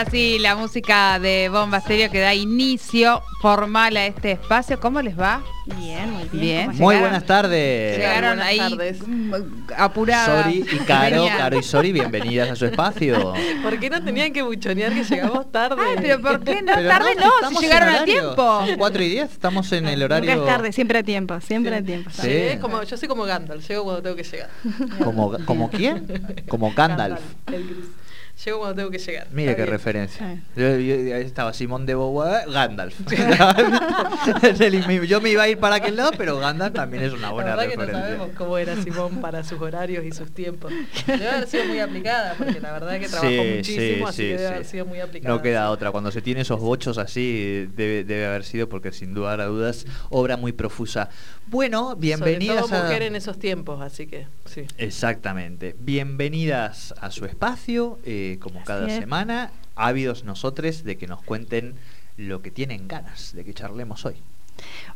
Ahora sí, la música de Bomba Estéreo que da inicio formal a este espacio. ¿Cómo les va? Bien, muy bien. Bien. ¿Cómo Muy buenas tardes. Llegaron Buenas ahí tardes. mm, apuradas. Sori y Caro. Caro y Sori, bienvenidas a su espacio. ¿Por qué no tenían que buchonear que llegamos tarde? Ay, pero ¿por qué no? Pero tarde si no, si llegaron a tiempo. Son 4 y 10, estamos en el horario Nunca es tarde, siempre a tiempo, siempre a tiempo. Sí. Sí, como, yo soy como Gandalf, llego cuando tengo que llegar. como, como quién? Como Gandalf. el gris. Llego cuando tengo que llegar. Mire Está qué bien. referencia. Yo, estaba Simón de Beauvoir, Gandalf. Yo me iba a ir para aquel lado, pero Gandalf también es una La buena verdad que no referencia. sabemos cómo era Simón para sus horarios y sus tiempos. Debe haber sido muy aplicada, porque la verdad es que trabajó Sí, muchísimo, así sí, que debe sí. haber sido muy aplicada. No queda otra. Cuando se tiene esos bochos así, debe, debe haber sido porque sin duda a dudas, obra muy profusa. Bueno, bienvenidas Sobre todo a... mujer en esos tiempos, así que sí. Exactamente. Bienvenidas a su espacio, eh, como cada es. semana, ávidos nosotros de que nos cuenten lo que tienen ganas de que charlemos hoy.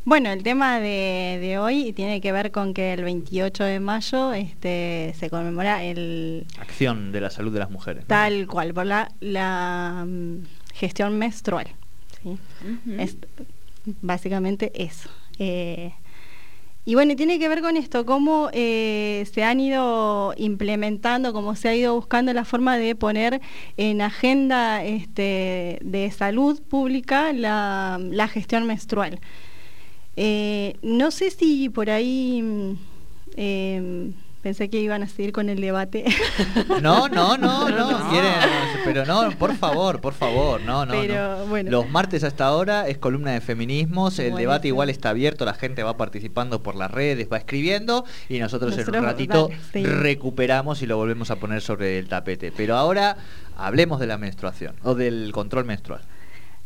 Bueno, el tema de, de hoy tiene que ver con que el 28 de mayo este, se conmemora el Acción de la salud de las mujeres. ¿no? tal cual, por la, la mm, gestión menstrual. Es básicamente eso. Eh, y bueno, tiene que ver con esto, cómo eh, se han ido implementando, cómo se ha ido buscando la forma de poner en agenda este, de salud pública la, gestión menstrual. Eh, no sé si por ahí mm, eh, pensé que iban a seguir con el debate. No, no, no, no, No. quieren, pero no, por favor, por favor, no, no, Pero, no. bueno. Los martes hasta ahora es columna de feminismos, el debate igual está abierto, la gente va participando por las redes, va escribiendo y nosotros, en un ratito sí. recuperamos y lo volvemos a poner sobre el tapete. Pero ahora hablemos de la menstruación o del control menstrual.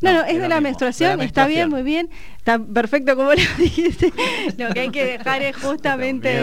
No, no, es de la menstruación, de la está bien, muy bien, está perfecto como lo dijiste. Lo que hay que dejar es justamente...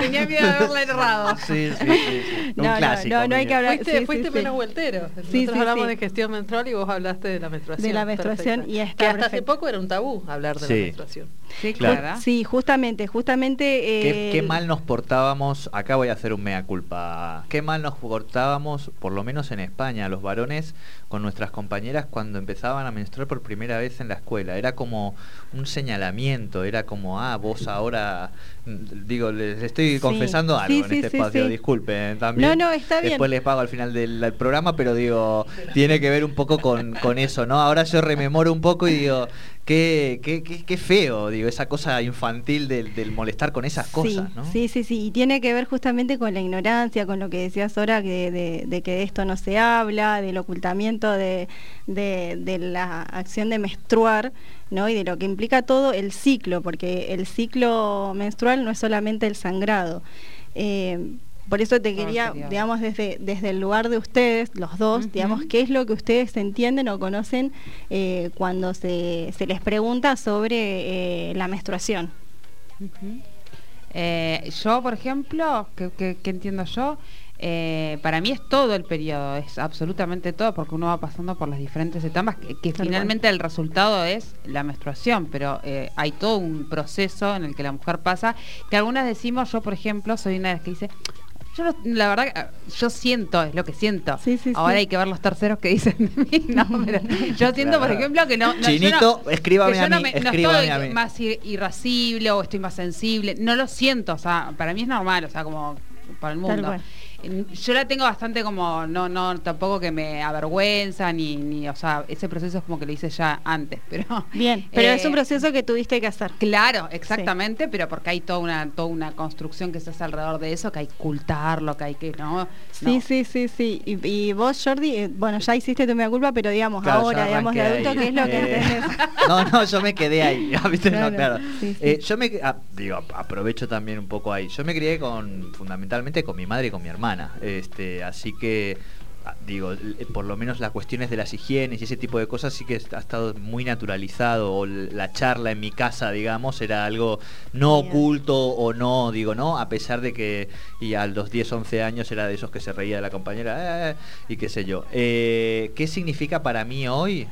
Tenía miedo de haberla errado. Sí, sí, sí, sí. No, un no, clásico. no, no hay que hablar- Fuiste, sí, fuiste sí, menos sí. vueltero. Nosotros Sí, sí, hablamos sí. de gestión menstrual y vos hablaste de la menstruación. De la menstruación, Perfecto. y está que hasta hace poco era un tabú hablar de Sí. la menstruación. Sí, Ju- claro. Sí, justamente, justamente... Qué, eh, qué mal nos portábamos, acá voy a hacer un mea culpa, qué mal nos portábamos, por lo menos en España, los varones con nuestras compañeras cuando empezaban a menstruar por primera vez en la escuela. Era como un señalamiento, era como, ah, vos ahora, mm, digo, les estoy Sí, confesando algo sí, en este sí, espacio, disculpen también. No, no, está bien. Después les pago al final del, del programa, pero digo, tiene que ver un poco con, con eso, ¿no? Ahora yo rememoro un poco y digo, qué, qué, qué, qué feo, digo, esa cosa infantil del, del molestar con esas cosas, sí, ¿no? Sí, sí, sí, y tiene que ver justamente con la ignorancia, con lo que decías ahora, que de, de que de esto no se habla, del ocultamiento de, de- de la acción de menstruar, ¿no? Y de lo que implica todo el ciclo, porque el ciclo menstrual no es solamente el sangrado. Eh, por eso te quería, digamos, desde, desde el lugar de ustedes, los dos, digamos, qué es lo que ustedes entienden o conocen eh, cuando se, se les pregunta sobre eh, la menstruación. Eh, yo, por ejemplo, ¿qué, qué- qué entiendo yo? Eh, para mí es todo el periodo, es absolutamente todo, porque uno va pasando por las diferentes etapas, que, finalmente el resultado es la menstruación, pero eh, hay todo un proceso en el que la mujer pasa, que algunas decimos, yo por ejemplo, soy una de las que dice, yo no- la verdad, que, ah, yo siento, es lo que siento. Sí, sí, Ahora sí. hay que ver los terceros que dicen de mí, no, pero yo siento, por ejemplo, que no... no, yo Chinito, no- escríbame que yo a no mí, me- no escríbame estoy a mí. más ir- irascible o estoy más sensible, no lo siento, o sea, para mí es normal, o sea, como para el Tal mundo. cual. Yo la tengo bastante como, no, no, tampoco que me avergüenza, ni, ni, o sea, ese proceso es como que lo hice ya antes, pero... Bien, pero eh, es un proceso que tuviste que hacer. Claro, exactamente, pero porque hay toda una, toda una construcción que se hace alrededor de eso, que hay que ocultarlo, que hay que, ¿no? Sí, No. sí, sí, sí. Y, y vos, Jordi, eh, bueno, ya hiciste tu mea culpa, pero digamos, Claro, ahora, digamos, de adulto, ahí. ¿qué es lo que Eh, entendés? No, no, yo me quedé ahí. ¿viste? No, Claro, claro. sí, sí. Eh, yo me ah, digo, ap- aprovecho también un poco ahí. Yo me crié con fundamentalmente con mi madre y con mi hermana. Este, así que ah, digo, l- por lo menos las cuestiones de las higienes y ese tipo de cosas sí que ha estado muy naturalizado o la charla en mi casa, digamos, era algo no oculto o no, digo, no, a pesar de que y a los 10, 11 años era de esos que se reía de la compañera eh, y qué sé yo. Eh, ¿Qué significa para mí hoy?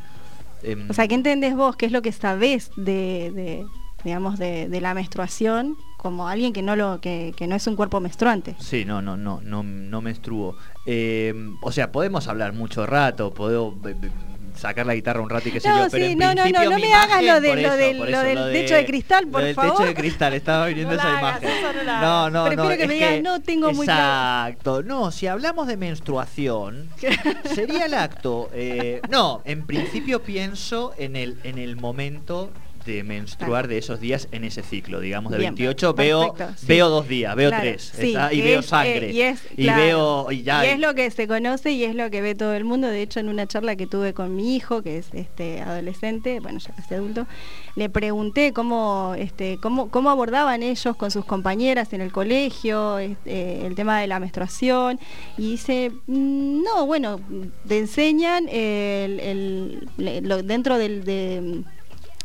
Em, O sea, ¿qué entendés vos? ¿Qué es lo que sabés de, de, digamos, de, de la menstruación como alguien que no lo que, que no es un cuerpo menstruante. Sí, no, no, no, no, no menstruo. Eh, o sea, podemos hablar mucho rato, puedo sacar la guitarra un rato y qué sé No, yo, pero en no, no, no, no me hagas lo de- lo del- lo del techo de cristal, por lo del favor. techo de cristal, estaba viniendo No esa hagas, imagen. eso no no, Prefiero no, que me digas, no tengo muy claro. Exacto. No, si hablamos de menstruación, sería el acto. eh, no, en principio pienso en el, en el momento de menstruar de esos días en ese ciclo, digamos de Bien, 28 veo sí. veo dos días, veo Claro, tres sí, está, y veo es, sangre eh, y es, y claro, veo y ya y es lo que se conoce y es lo que ve todo el mundo. De hecho, en una charla que tuve con mi hijo, que es este adolescente, bueno, ya casi adulto, le pregunté cómo, este, cómo, cómo abordaban ellos con sus compañeras en el colegio, este, el tema de la menstruación, y dice, "Mm, no, bueno, te enseñan el, el- lo- dentro del de-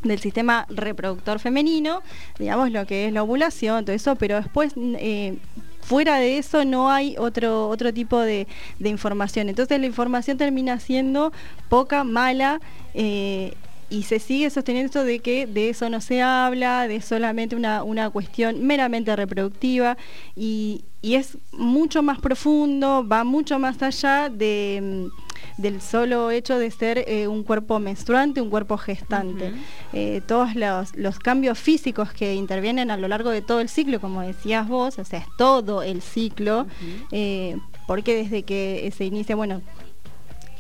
del sistema reproductor femenino, digamos lo que es la ovulación, todo eso, pero después eh, fuera de eso no hay otro, otro tipo de, información. Entonces la información termina siendo poca, mala. eh, y se sigue sosteniendo esto de que de eso no se habla, de solamente una, una cuestión meramente reproductiva y, y es mucho más profundo, va mucho más allá de, del solo hecho de ser eh, un cuerpo menstruante, un cuerpo gestante. Eh, todos los, los cambios físicos que intervienen a lo largo de todo el ciclo, como decías vos, o sea, es todo el ciclo, eh, porque desde que se inicia, bueno,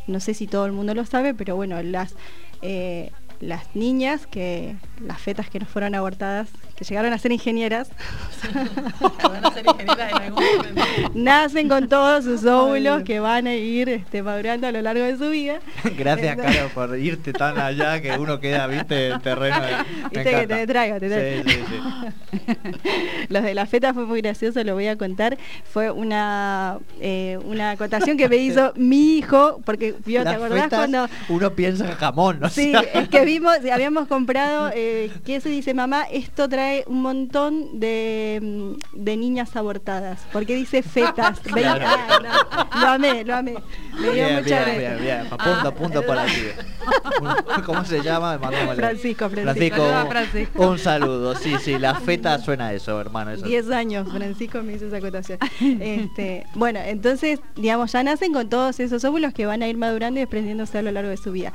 no sé si todo el mundo lo sabe, pero bueno, las eh, las niñas que las fetas que no fueron abortadas, que llegaron a ser ingenieras, Van a ser ingenieras en algún momento. nacen con todos sus óvulos que van a ir este, madurando a lo largo de su vida. Gracias, Entonces- Caro, por irte tan allá que uno queda, viste, en terreno. de- Viste que te traigo, te traigo. Sí, sí, sí. Los de la feta fue muy gracioso, lo voy a contar. Fue una, eh, una acotación que me hizo mi hijo, porque vio, ¿te acordás fetas, cuando uno piensa en jamón, ¿no? Sí, es que habíamos comprado eh, queso y dice, mamá, esto trae un montón de, mm, de niñas abortadas. porque dice fetas? Claro. Ah, no, lo amé, lo amé. Me dio Bien, mucha bien, bien, bien. Punto, punto para ti. ¿Cómo se llama? Francisco, Francisco. Un- Francisco. un saludo. Sí, sí, la feta suena a eso, hermano. Eso. 10 años, Francisco me hizo esa acotación. Este, bueno, entonces, digamos, ya nacen con todos esos óvulos que van a ir madurando y desprendiéndose a lo largo de su vida.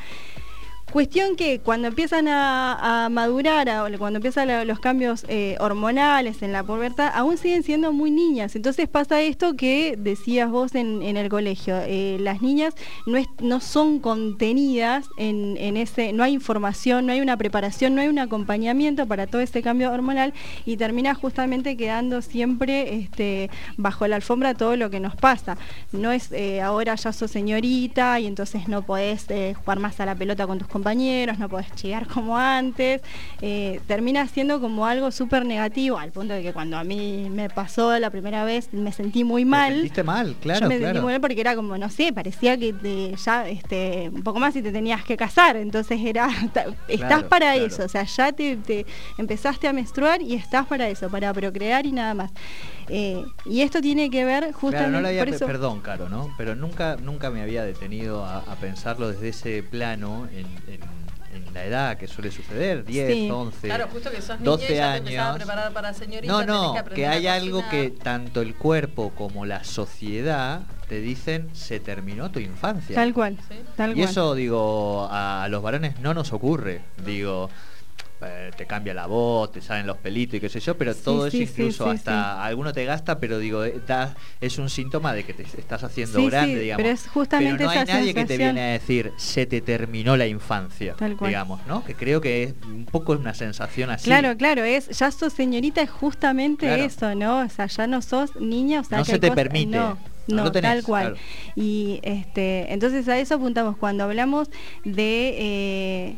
Cuestión que cuando empiezan a, madurar, a- cuando empiezan los cambios eh, hormonales en la pubertad, aún siguen siendo muy niñas. Entonces pasa esto que decías vos en, el colegio. eh, las niñas no, es- no son contenidas en, en ese, no hay información, no hay una preparación, no hay un acompañamiento para todo ese cambio hormonal y termina justamente quedando siempre este, bajo la alfombra todo lo que nos pasa. No es eh, ahora ya sos señorita y entonces no podés jugar más a la pelota con tus compañeros, no podés llegar como antes. Eh, termina siendo como algo súper negativo, al punto de que cuando a mí me pasó la primera vez me sentí muy ¿Te mal. sentiste mal, claro, Yo me claro. sentí muy mal porque era como, no sé, parecía que te- ya este, un poco más y te tenías que casar. Entonces era, estás para claro. eso, o sea, ya te, te empezaste a menstruar y estás para eso, para procrear y nada más. Eh, y esto tiene que ver justamente Claro, no lo había, por eso. perdón, Caro, ¿no? Pero nunca, nunca me había detenido a, a pensarlo desde ese plano en, en- en la edad que suele suceder, 10, Sí. 11, Claro, justo que sos niña 12 y ya te empezás a años. preparar para señorita. No, no, que hay algo que tanto el cuerpo como la sociedad te dicen se terminó tu infancia. Tal cual, Sí. tal Y cual. eso, digo, a, a los varones no nos ocurre. Digo, eh, te cambia la voz, te salen los pelitos y qué sé yo, pero Sí, todo sí, eso incluso sí, hasta alguno te gasta, pero digo, eh, da- es un síntoma de que te estás haciendo grande, digamos. pero es justamente Pero no hay esa nadie que te viene a decir, se te terminó la infancia, Tal cual. digamos, ¿no? Que creo que es un poco una sensación así. Claro, claro, es ya sos señorita es justamente Claro. eso, ¿no? O sea, ya no sos niña, o sea, No que se te permite, No, no no, lo tenés, tal cual. claro. Y este, entonces a eso apuntamos cuando hablamos de eh,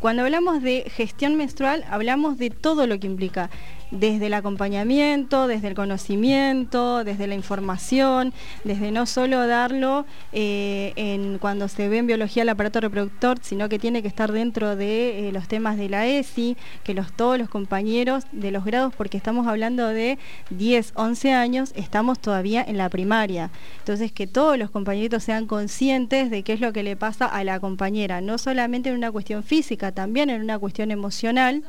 cuando hablamos de gestión menstrual, hablamos de todo lo que implica, desde el acompañamiento, desde el conocimiento, desde la información, desde no solo darlo eh, en cuando se ve en biología el aparato reproductor, sino que tiene que estar dentro de eh, los temas de la ESI, que los, todos los compañeros de los grados, porque estamos hablando de 10, 11 años, estamos todavía en la primaria. Entonces, que todos los compañeritos sean conscientes de qué es lo que le pasa a la compañera, no solamente en una cuestión física, también en una cuestión emocional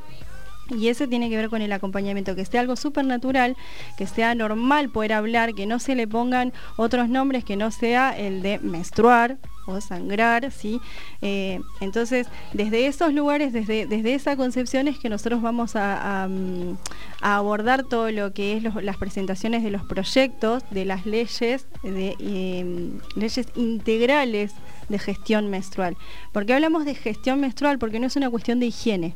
Y eso tiene que ver con el acompañamiento, que sea algo súper natural, que sea normal poder hablar, que no se le pongan otros nombres que no sea el de menstruar o sangrar, ¿sí? Eh, entonces, desde esos lugares, desde, desde esa concepción es que nosotros vamos a, mm, abordar todo lo que es las presentaciones de los proyectos, de las leyes, de em, leyes integrales de gestión menstrual. ¿Por qué hablamos de gestión menstrual? Porque no es una cuestión de higiene.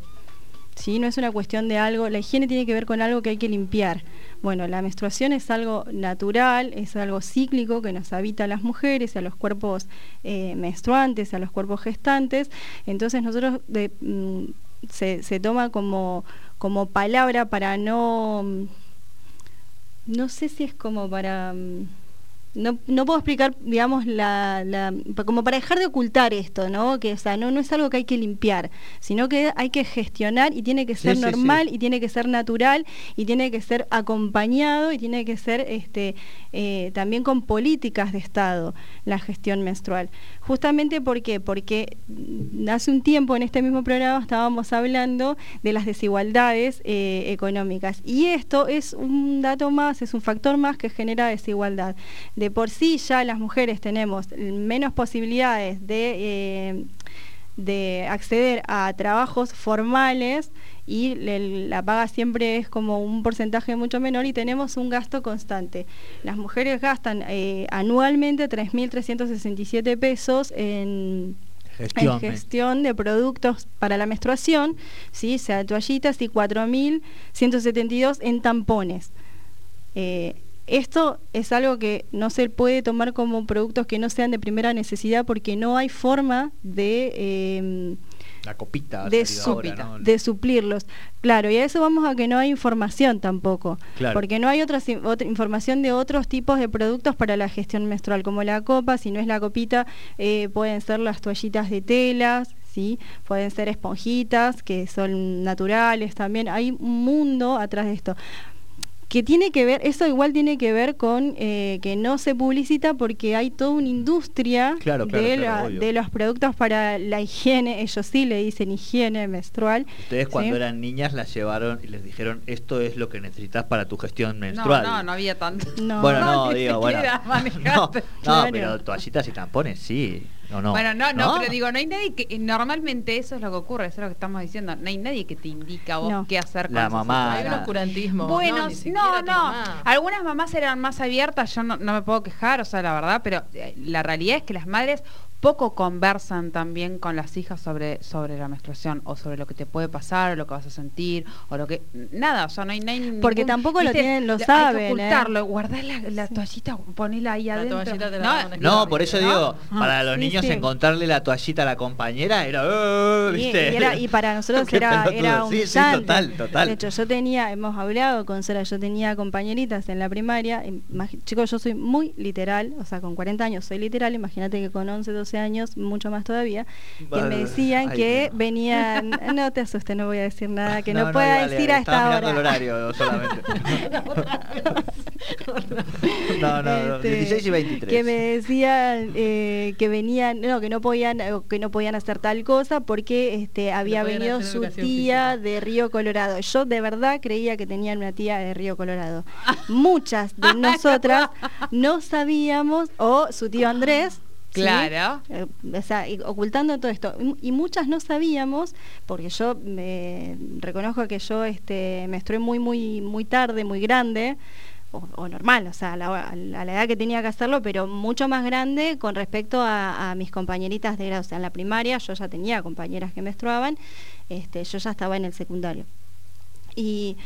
¿Sí? No es una cuestión de algo, la higiene tiene que ver con algo que hay que limpiar. Bueno, la menstruación es algo natural, es algo cíclico que nos habita a las mujeres, a los cuerpos eh, menstruantes, a los cuerpos gestantes. Entonces nosotros mm, se, toma como, como palabra para no, no sé si es como para... Mm, no, no puedo explicar, digamos, la, como para dejar de ocultar esto, ¿no? Que, o sea, no, no es algo que hay que limpiar, sino que hay que gestionar y tiene que ser normal y tiene que ser natural y tiene que ser acompañado y tiene que ser este, eh, también con políticas de Estado la gestión menstrual. Justamente ¿por qué? porque hace un tiempo en este mismo programa estábamos hablando de las desigualdades eh, económicas y esto es un dato más, es un factor más que genera desigualdad de por sí ya las mujeres tenemos menos posibilidades de, eh, de acceder a trabajos formales y la paga siempre es como un porcentaje mucho menor y tenemos un gasto constante. Las mujeres gastan eh, anualmente 3.367 pesos en Gestión, de productos para la menstruación, ¿sí? sea toallitas, y 4.172 en tampones. Eh, esto es algo que no se puede tomar como productos que no sean de primera necesidad porque no hay forma de... Em, la copita de, de, suplirlos. Claro, y a eso vamos a que no hay información tampoco, porque no hay otra, otra, información de otros tipos de productos para la gestión menstrual, como la copa, si no es la copita, eh, pueden ser las toallitas de telas, ¿sí? pueden ser esponjitas, que son naturales también, hay un mundo atrás de esto que tiene que ver, eso igual tiene que ver con eh, que no se publicita porque hay toda una industria de, los productos para la higiene, ellos sí le dicen higiene menstrual. Ustedes cuando eran niñas las llevaron y les dijeron esto es lo que necesitas para tu gestión menstrual. No, no, no había tanto. Bueno, no, digo, bueno. No, no pero toallitas y tampones sí. Bueno, no, no, pero digo, no hay nadie que. Normalmente eso es lo que ocurre, eso es lo que estamos diciendo. No hay nadie que te indica vos qué hacer con La mamá. Hay un oscurantismo. Bueno, no, no. Algunas mamás eran más abiertas, yo no, no me puedo quejar, o sea, la verdad, pero eh, la realidad es que las madres poco conversan también con las hijas sobre, sobre la menstruación o sobre lo que te puede pasar o lo que vas a sentir o lo que nada o sea no hay, no porque tampoco lo tienen lo saben hay que ¿eh? ocultarlo guardar la, toallita ponela ahí adentro. no, por eso digo para los niños encontrarle la toallita a la compañera era, oh", ¿viste? Y, para nosotros era, era un sí, sí, total, total. de hecho yo tenía hemos hablado con Sara yo tenía compañeritas en la primaria chicos yo soy muy literal o sea con 40 años soy literal imagínate que con 11 12 años, mucho más todavía, que me decían que venían, no te asustes, no voy a decir nada que no, pueda decir a esta hora. el horario solamente. no, no, 16 este, y 23. Que me decían eh, que venían, no, que no podían, que no podían hacer tal cosa porque este, había venido su tía de Río Colorado. Yo de verdad creía que tenían una tía de Río Colorado. Muchas de nosotras no sabíamos, o su tío Andrés, Claro. Eh, o sea, ocultando todo esto. Y muchas no sabíamos, porque yo me reconozco que yo este, me estoy muy, muy, muy tarde, muy grande, o, normal, o sea, a la, edad que tenía que hacerlo, pero mucho más grande con respecto a, mis compañeritas de grado. O sea, en la primaria yo ya tenía compañeras que menstruaban, este, yo ya estaba en el secundario. Y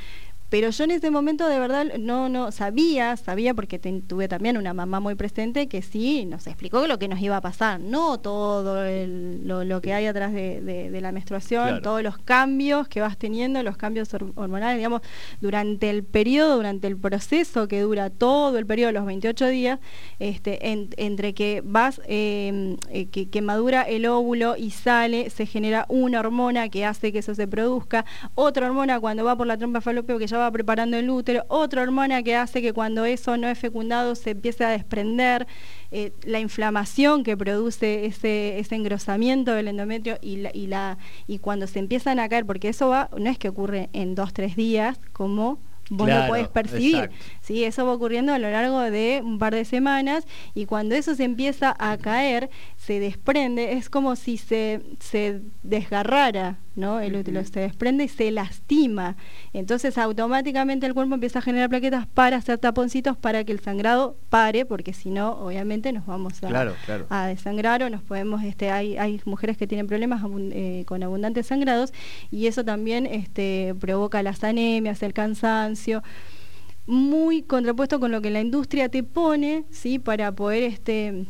pero yo en ese momento de verdad no, no sabía, sabía porque tuve también una mamá muy presente que sí nos explicó lo que nos iba a pasar, no todo lo, que hay atrás de, la menstruación, todos los cambios que vas teniendo, los cambios hormonales, digamos, durante el periodo, durante el proceso que dura todo el periodo, los 28 días, este, entre que vas, em, eh, que, madura el óvulo y sale, se genera una hormona que hace que eso se produzca, otra hormona cuando va por la trompa falopio que ya va preparando el útero, otra hormona que hace que cuando eso no es fecundado se empiece a desprender, eh, la inflamación que produce ese, ese engrosamiento del endometrio y, la, y, la, y cuando se empiezan a caer, porque eso va, no es que ocurre en dos, tres días, como vos lo podés percibir. ¿sí? Eso va ocurriendo a lo largo de un par de semanas y cuando eso se empieza a caer, se desprende, es como si se, se desgarrara ¿no? el útero, se desprende y se lastima. Entonces automáticamente el cuerpo empieza a generar plaquetas para hacer taponcitos para que el sangrado pare, porque si no, obviamente nos vamos a, a desangrar o nos podemos, este, hay, hay mujeres que tienen problemas eh, con abundantes sangrados y eso también este, provoca las anemias, el cansancio muy contrapuesto con lo que la industria te pone, ¿sí? Para poder este,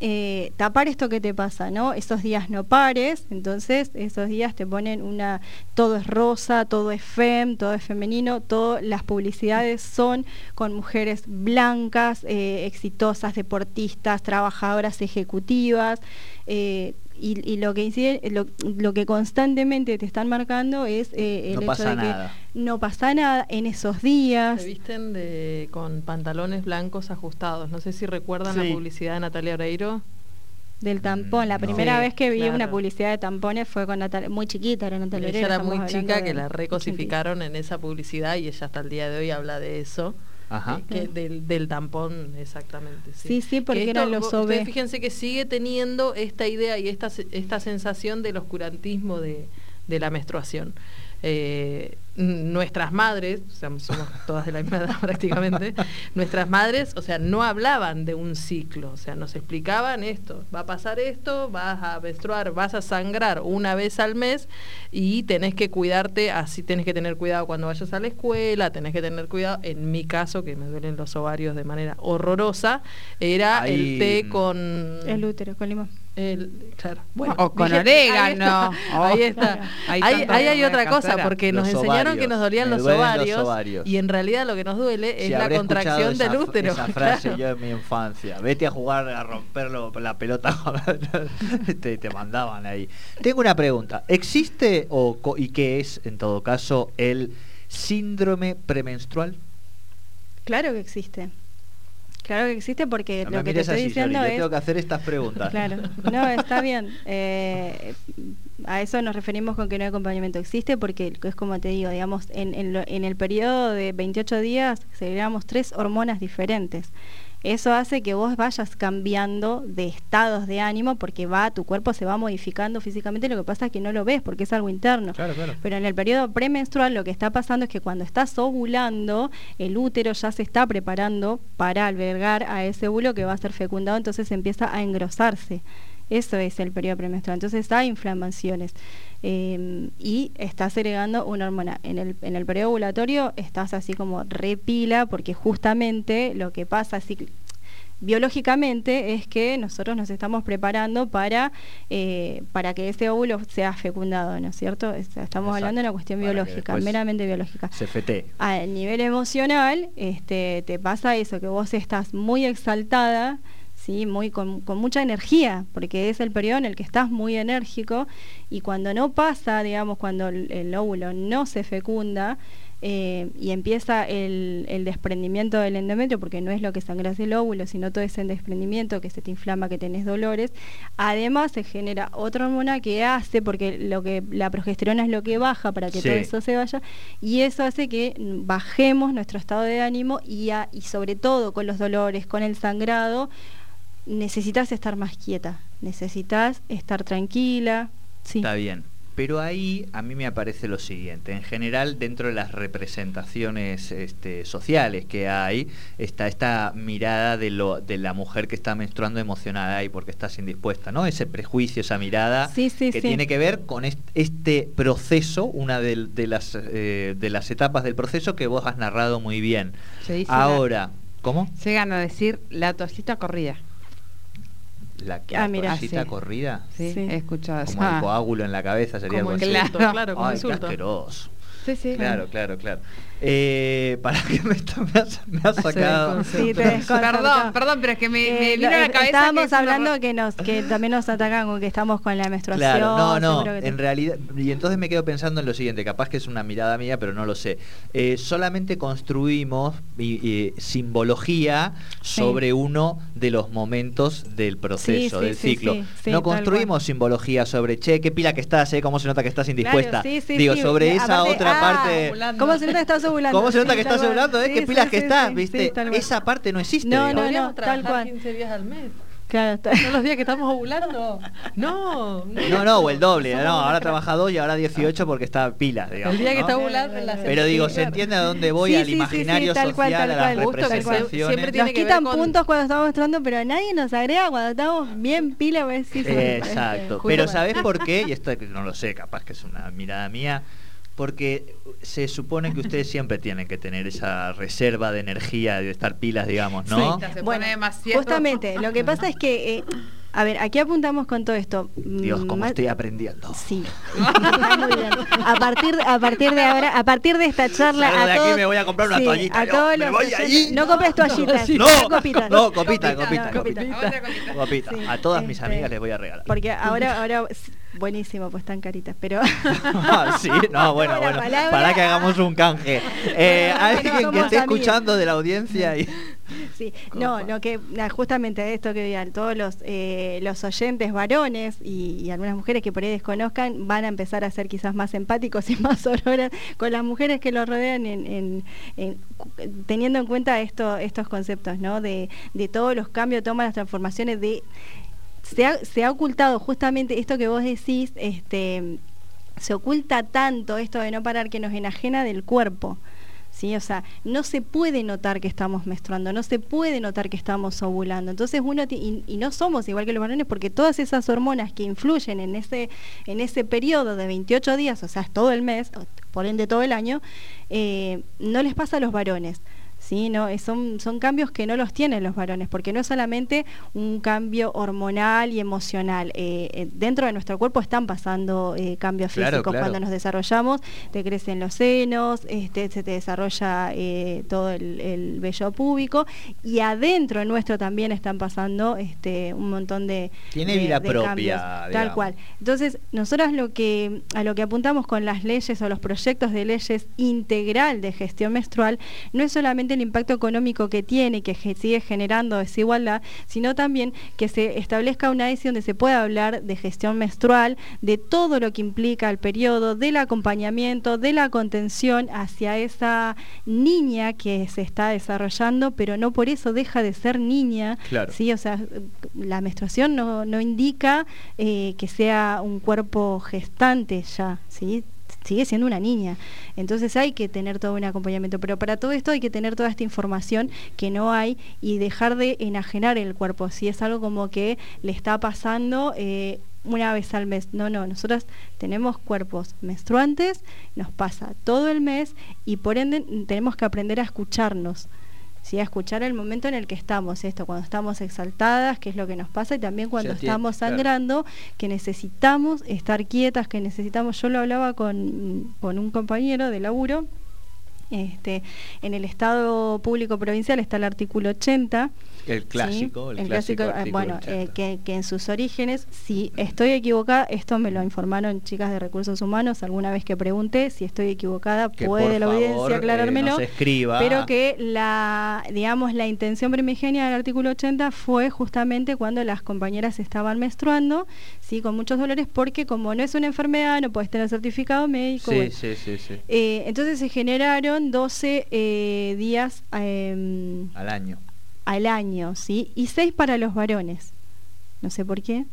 eh, tapar esto que te pasa, ¿no? Esos días no pares, entonces esos días te ponen una, todo es rosa, todo es fem, todo es femenino, todas las publicidades son con mujeres blancas, eh, exitosas, deportistas, trabajadoras ejecutivas. Eh, y, lo que incide, lo, que constantemente te están marcando es eh, el hecho de que no pasa nada en esos días. Se visten de, con pantalones blancos ajustados. No sé si recuerdan la publicidad de Natalia Oreiro. Del tampón. La primera vez que vi una publicidad de tampones fue con Natalia, muy chiquita era Natalia Oreiro. Ella era muy chica que la recosificaron en esa publicidad y ella hasta el día de hoy habla de eso. Ajá. Que del, del, tampón, exactamente. Sí, sí, porque eran los OB. Fíjense que sigue teniendo esta idea y esta, esta sensación del oscurantismo de, de la menstruación. Eh, nuestras madres, o sea, somos todas de la misma edad prácticamente, nuestras madres, o sea, no hablaban de un ciclo, o sea, nos explicaban esto, va a pasar esto, vas a menstruar, vas a sangrar una vez al mes y tenés que cuidarte, así tenés que tener cuidado cuando vayas a la escuela, tenés que tener cuidado, en mi caso, que me duelen los ovarios de manera horrorosa, era el té con... El útero, con limón. El, claro. Bueno, o con orégano. Ahí está. Ahí, hay, otra cosa, porque nos enseñaron que nos dolían los ovarios, y en realidad lo que nos duele es la contracción del útero. Esa frase yo en mi infancia. Vete a jugar a romperlo la pelota te, te mandaban ahí. Tengo una pregunta. ¿Existe o y qué es en todo caso el síndrome premenstrual? Claro que existe. Claro que existe porque lo que te estoy diciendo es... tengo que hacer estas preguntas. Claro, no, está bien. Eh, a eso nos referimos con que no hay acompañamiento. Existe porque es como te digo, digamos, en, en el periodo de 28 días segregamos tres hormonas diferentes. Eso hace que vos vayas cambiando de estados de ánimo porque va, tu cuerpo se va modificando físicamente, lo que pasa es que no lo ves porque es algo interno. Pero en el periodo premenstrual lo que está pasando es que cuando estás ovulando, el útero ya se está preparando para albergar a ese óvulo que va a ser fecundado, entonces empieza a engrosarse. Eso es el periodo premenstrual. Entonces hay inflamaciones em, y estás segregando una hormona. En el, en el periodo ovulatorio estás así como repila porque justamente lo que pasa así biológicamente es que nosotros nos estamos preparando para, eh, para que ese óvulo sea fecundado, ¿no es cierto? Estamos hablando de una cuestión biológica, meramente biológica. CFT. A nivel emocional, este, te pasa eso, que vos estás muy exaltada, ¿sí? muy con, mucha energía, porque es el periodo en el que estás muy enérgico y cuando no pasa, digamos, cuando el, óvulo no se fecunda, eh, y empieza el, desprendimiento del endometrio, porque no es lo que sangras el óvulo, sino todo ese desprendimiento que se te inflama, que tenés dolores. Además se genera otra hormona que hace, porque lo que la progesterona es lo que baja para que todo eso se vaya, y eso hace que bajemos nuestro estado de ánimo y, y sobre todo con los dolores, con el sangrado, necesitas estar más quieta, necesitas estar tranquila. Sí. Está bien. Pero ahí a mí me aparece lo siguiente. En general, dentro de las representaciones este, sociales que hay, está esta mirada de, lo, de la mujer que está menstruando emocionada y porque estás indispuesta, ¿no? Ese prejuicio, esa mirada que tiene que ver con este proceso, una de, las, eh, de las etapas del proceso que vos has narrado muy bien. Ahora, ¿cómo? Llegan a decir la toallita corrida. La que ah, corrida. Sí, he escuchado Como el coágulo en la cabeza sería como claro, claro, como Ay, asqueroso. Sí, sí. Claro, claro, claro. Eh, para que me, está- me has, me has sacado. Sí, te. Perdón, perdón, pero es que me, me Eh, vino a la cabeza. estábamos que es una- hablando que nos que también nos atacan con que estamos con la menstruación. Claro, no, no, te- en realidad, y entonces me quedo pensando en lo siguiente, capaz que es una mirada mía, pero no lo sé. Eh, solamente construimos y- y simbología Sí. sobre uno de los momentos del proceso, Sí, del sí, ciclo. sí, sí, no construimos simbología sobre, che, qué pila que estás, eh, cómo se nota que estás indispuesta. Claro, sí, sí, Digo, sí. sobre esa Aparte- otra ah, parte... ¿Cómo se nota que estás ovulando? ¿Cómo se nota Sí, que estás cual. ovulando? eh? Sí, ¿Qué sí, pilas sí, que sí, estás? sí, ¿Viste? cual. Esa parte no existe. No, no, no, tal cual. 15 días al mes. Claro, ¿Todos los días que estamos ovulando? No. No, no, o el doble. No, ahora trabaja dos y ahora 18 porque está pila, digamos. El día que ¿no? está ovulando en la Pero digo, ¿se entiende a dónde voy? Sí, al sí, sí, sí, imaginario tal cual, social, tal a las cual. Justo que representaciones. siempre tiene Nos que quitan con- puntos cuando estamos mostrando, pero nadie nos agrega cuando estamos bien pila. pues, Exacto. Pero ¿sabés por qué? Y esto no lo sé, capaz que es una mirada mía. Porque se supone que ustedes siempre tienen que tener esa reserva de energía, de estar pilas, digamos, ¿no? Sí, se Bueno, pone demasiado- justamente, lo que pasa es que, eh, a ver, aquí apuntamos con todo esto. Dios, cómo estoy aprendiendo. Sí, Está muy bien. A partir, a partir de ahora, a partir de esta charla, Salgo a de aquí, me voy a comprar una sí, toallita, A todos me los voy ahí. No compres toallitas, No, copitas. no, copita, Copita, copita, no, copita. copita. Otra copita. Copita. Sí, A todas mis este, amigas les voy a regalar. Porque ahora, ahora, buenísimo, pues están caritas, pero Ah, sí, no, bueno, bueno. palabra- Para que hagamos un canje. Eh, alguien que esté escuchando de la audiencia y. sí, no, lo que na, justamente esto que digan todos los eh, los oyentes varones y, y algunas mujeres que por ahí desconozcan van a empezar a ser quizás más empáticos y más auroras con las mujeres que los rodean en, en- en- teniendo en cuenta esto, estos conceptos, ¿no? De, de todos los cambios, todas las transformaciones de se ha, se ha ocultado justamente esto que vos decís, este, se oculta tanto esto de no parar que nos enajena del cuerpo. ¿Sí? O sea, no se puede notar que estamos menstruando, no se puede notar que estamos ovulando. Entonces uno y, y no somos igual que los varones porque todas esas hormonas que influyen en ese en ese periodo de 28 días, o sea, es todo el mes, por ende todo el año, eh, no les pasa a los varones. ¿Sí? No, son, son cambios que no los tienen los varones, porque no es solamente un cambio hormonal y emocional. eh, eh, dentro de nuestro cuerpo están pasando eh, cambios Claro, físicos. claro. Cuando nos desarrollamos, te crecen los senos, este, se te desarrolla eh, todo el, el vello púbico, y adentro nuestro también están pasando este, un montón de, Tiene de- vida de propia, cambios, tal cual. Entonces, nosotros lo que, a lo que apuntamos con las leyes o los proyectos de leyes integral de gestión menstrual no es solamente el impacto económico que tiene y que sigue generando desigualdad, sino también que se establezca una ESI donde se pueda hablar de gestión menstrual, de todo lo que implica el periodo, del acompañamiento, de la contención hacia esa niña que se está desarrollando, pero no por eso deja de ser niña. Claro. ¿sí? O sea, la menstruación no, no indica eh, que sea un cuerpo gestante ya, ¿sí? Sigue siendo una niña. Entonces hay que tener todo un acompañamiento, pero para todo esto hay que tener toda esta información que no hay y dejar de enajenar el cuerpo. Si es algo como que le está pasando eh, una vez al mes. No, no, nosotros tenemos cuerpos menstruantes, nos pasa todo el mes y por ende tenemos que aprender a escucharnos. ¿Sí? a escuchar el momento en el que estamos, esto, cuando estamos exaltadas, qué es lo que nos pasa, y también cuando estamos sangrando, que necesitamos estar quietas, que necesitamos, yo lo hablaba con, con un compañero de laburo, este, en el Estado Público Provincial está el artículo 80. El ¿sí? clásico, el, El clásico. clásico, eh, bueno, 80. eh, que, que en sus orígenes, si estoy equivocada, esto me lo informaron chicas de recursos humanos alguna vez que pregunté, si estoy equivocada, Que puede la favor, audiencia eh, aclarármelo. nos escriba. Pero que la, digamos, la intención primigenia del artículo 80 fue justamente cuando las compañeras estaban menstruando, sí, con muchos dolores, porque como no es una enfermedad, no puedes tener certificado médico. Sí, bueno. sí, sí, sí. Eh, entonces se generaron 12 eh, días em, Al año. Al año, ¿sí? Y 6 para los varones. No sé por qué.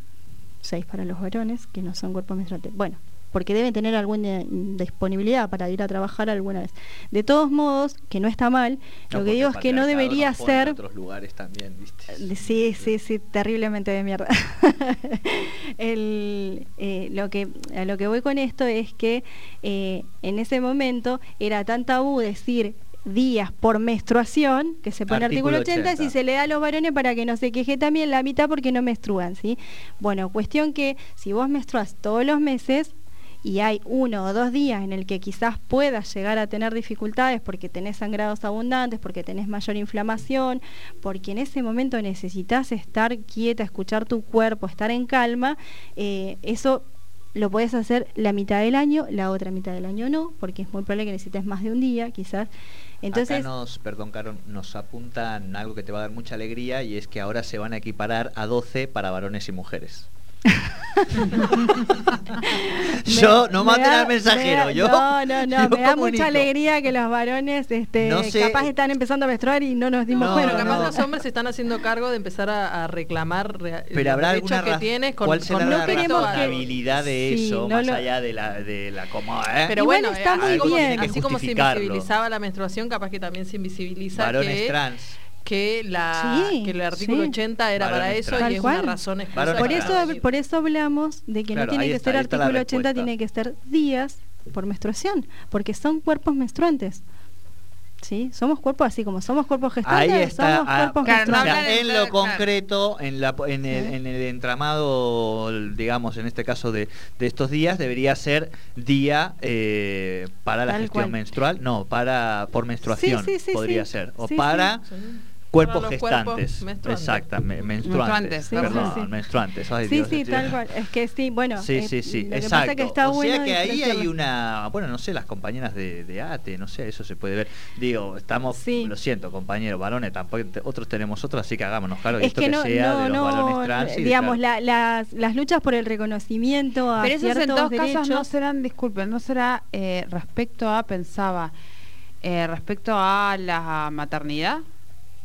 6 para los varones, que no son cuerpos menstruantes. Bueno, porque deben tener alguna disponibilidad para ir a trabajar alguna vez. De todos modos, que no está mal, No, lo que digo es que no debería pone en ser... otros lugares también, ¿viste? Eh, Sí, sí, sí, terriblemente de mierda. El, eh, lo que, a lo que voy con esto es que eh, en ese momento era tan tabú decir días por menstruación, que se pone Artículo artículo 80, 80. si se le da a los varones para que no se queje también la mitad porque no menstruan, ¿sí? Bueno, cuestión que si vos menstruas todos los meses y hay uno o dos días en el que quizás puedas llegar a tener dificultades porque tenés sangrados abundantes, porque tenés mayor inflamación, porque en ese momento necesitas estar quieta, escuchar tu cuerpo, estar en calma, eh, eso lo puedes hacer la mitad del año, la otra mitad del año no, porque es muy probable que necesites más de un día, quizás. Entonces, Acá nos, perdón, Caro, nos apuntan algo que te va a dar mucha alegría y es que ahora se van a equiparar a 12 para varones y mujeres. yo, no maten al mensajero, yo. No, no, no, me da mucha alegría que los varones este, No sé- capaz están empezando a menstruar y no nos dimos No, cuenta. Bueno, capaz no. los hombres se están haciendo cargo de empezar a, a reclamar Pero los habrá derechos que tienes con, ¿Cuál será con No la que- de Sí, eso, no más lo- allá de la, de la como, ¿eh? Pero Igual bueno, está eh, muy así, como, bien. así como se invisibilizaba la menstruación, capaz que también se invisibiliza varones que, trans. Que, la, Sí, que el artículo sí. 80 era para eso y Tal es cual. una razón Por eso, por eso hablamos de que Claro, no tiene que está, ser artículo 80, respuesta. tiene que ser días por menstruación, porque son cuerpos menstruantes. ¿Sí? Somos cuerpos así como somos cuerpos gestantes, Ahí está. somos ah, cuerpos Claro, no o hablar sea, menstruantes. de- en claro. lo concreto, en, la, en, el, Sí. en el entramado, digamos, en este caso de, de estos días, debería ser día eh, para la gestión cual. menstrual. No, para por menstruación Sí, sí, sí, podría sí. ser. O Sí, para Sí. Cuerpos gestantes. menstruantes. Exacto, me- menstruantes. Menstruantes, sí, perdón, sí, sí. menstruantes. Ay, Sí, Dios, sí, tal cual. Es que sí, bueno. Sí, eh, sí, sí, lo que exacto. pasa que está o bueno sea que ahí hay una, bueno, no sé, las compañeras de, de ATE, no sé, eso se puede ver. Digo, estamos, Sí. lo siento, compañeros, varones, tampoco otros tenemos otros, así que hagámonos claro que Es esto que que, sea no, de los no, varones trans. y, digamos, la- las, las luchas por el reconocimiento a Pero esos en derechos. casos no serán, disculpen, no será eh, respecto a, pensaba, eh, respecto a la maternidad,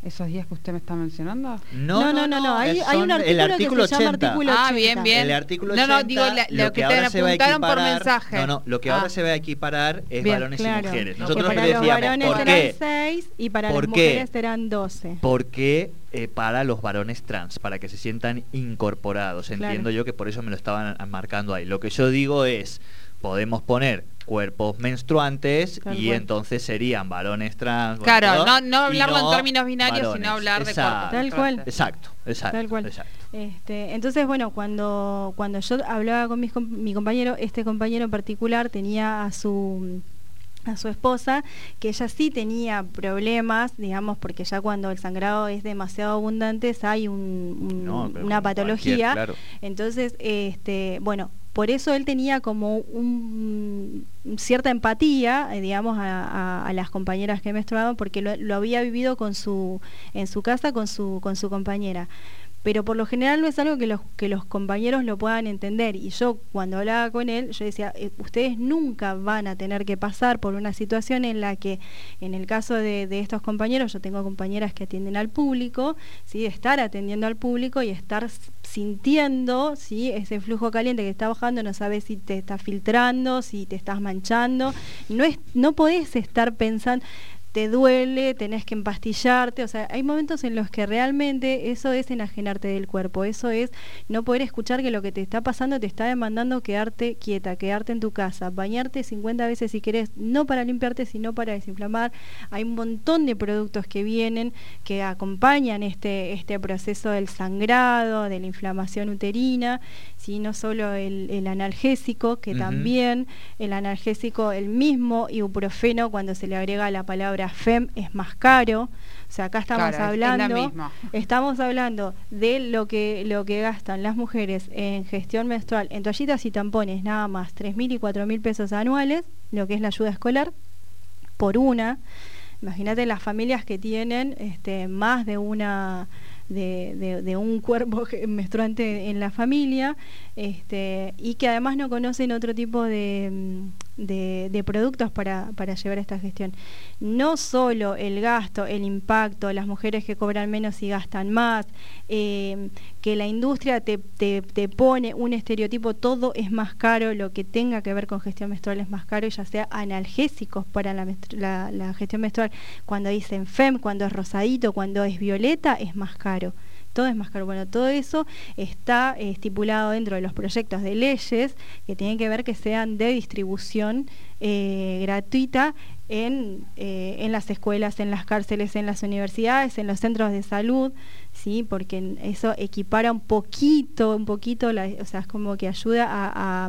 esos días que usted me está mencionando. No, no, no, no, hay- hay un son el artículo que se llama 80. artículo Ah, 80. bien, bien. El artículo No, 80, no, digo, la- lo que te ahora se va a apuntaron por equiparar- mensaje. No, no, lo que Ah. ahora se va a equiparar es Bien, varones Claro, y mujeres. que Nosotros para le los decíamos, varones ¿por eran qué? 6 y para ¿Por las qué? mujeres eran 12. Porque eh, para los varones trans, para que se sientan incorporados. Claro. Entiendo yo que por eso me lo estaban marcando ahí. Lo que yo digo es, podemos poner cuerpos menstruantes y entonces serían varones trans. Claro, bueno, no, no hablarlo no en términos binarios, varones. sino hablar de Exacto. cuerpos. Tal cual. Exacto, exacto. Tal cual. exacto. Este, entonces, bueno, cuando, cuando yo hablaba con mis mi compañero, este compañero en particular tenía a su a su esposa, que ella sí tenía problemas, digamos, porque ya cuando el sangrado es demasiado abundante hay un- un- No, pero una patología. claro. Entonces, este, bueno, por eso él tenía como un, cierta empatía, eh, digamos, a, a- a las compañeras que menstruaban, porque lo, lo había vivido con su, en su casa con su, con su compañera. Pero por lo general no es algo que los, que los compañeros lo puedan entender. Y yo cuando hablaba con él, yo decía, "Eh, ustedes nunca van a tener que pasar por una situación en la que, en el caso de, de estos compañeros, yo tengo compañeras que atienden al público, ¿sí? estar atendiendo al público y estar sintiendo ¿sí? ese flujo caliente que está bajando, no sabes si te está filtrando, si te estás manchando. No, es, no podés estar pensando te duele, tenés que empastillarte, o sea, hay momentos en los que realmente eso es enajenarte del cuerpo, eso es no poder escuchar que lo que te está pasando te está demandando quedarte quieta, quedarte en tu casa, bañarte 50 veces si querés, no para limpiarte, sino para desinflamar. Hay un montón de productos que vienen, que acompañan este, este proceso del sangrado, de la inflamación uterina, ¿sí? no solo el, el analgésico, que también el analgésico, el mismo ibuprofeno, cuando se le agrega la palabra FEM, es más caro. O sea, acá estamos Claro, es- es la hablando, estamos hablando de lo que, lo que gastan las mujeres en gestión menstrual, en toallitas y tampones, nada más, 3.000 y 4.000 pesos anuales, lo que es la ayuda escolar, por una. Imagínate las familias que tienen este, más de una de, de- de un cuerpo menstruante en la familia este, y que además no conocen otro tipo de, mm, de- de productos para, para llevar esta gestión. No solo el gasto, el impacto, las mujeres que cobran menos y gastan más, eh, que la industria te, te- te pone un estereotipo, todo es más caro, lo que tenga que ver con gestión menstrual es más caro, ya sea analgésicos para la- la gestión menstrual, cuando dicen FEM, cuando es rosadito, cuando es violeta, es más caro. Todo es más caro. Bueno, todo eso está eh, estipulado dentro de los proyectos de leyes que tienen que ver que sean de distribución eh, gratuita en, eh, en las escuelas, en las cárceles, en las universidades, en los centros de salud, ¿sí? porque eso equipara un poquito, un poquito, la, o sea, es como que ayuda a,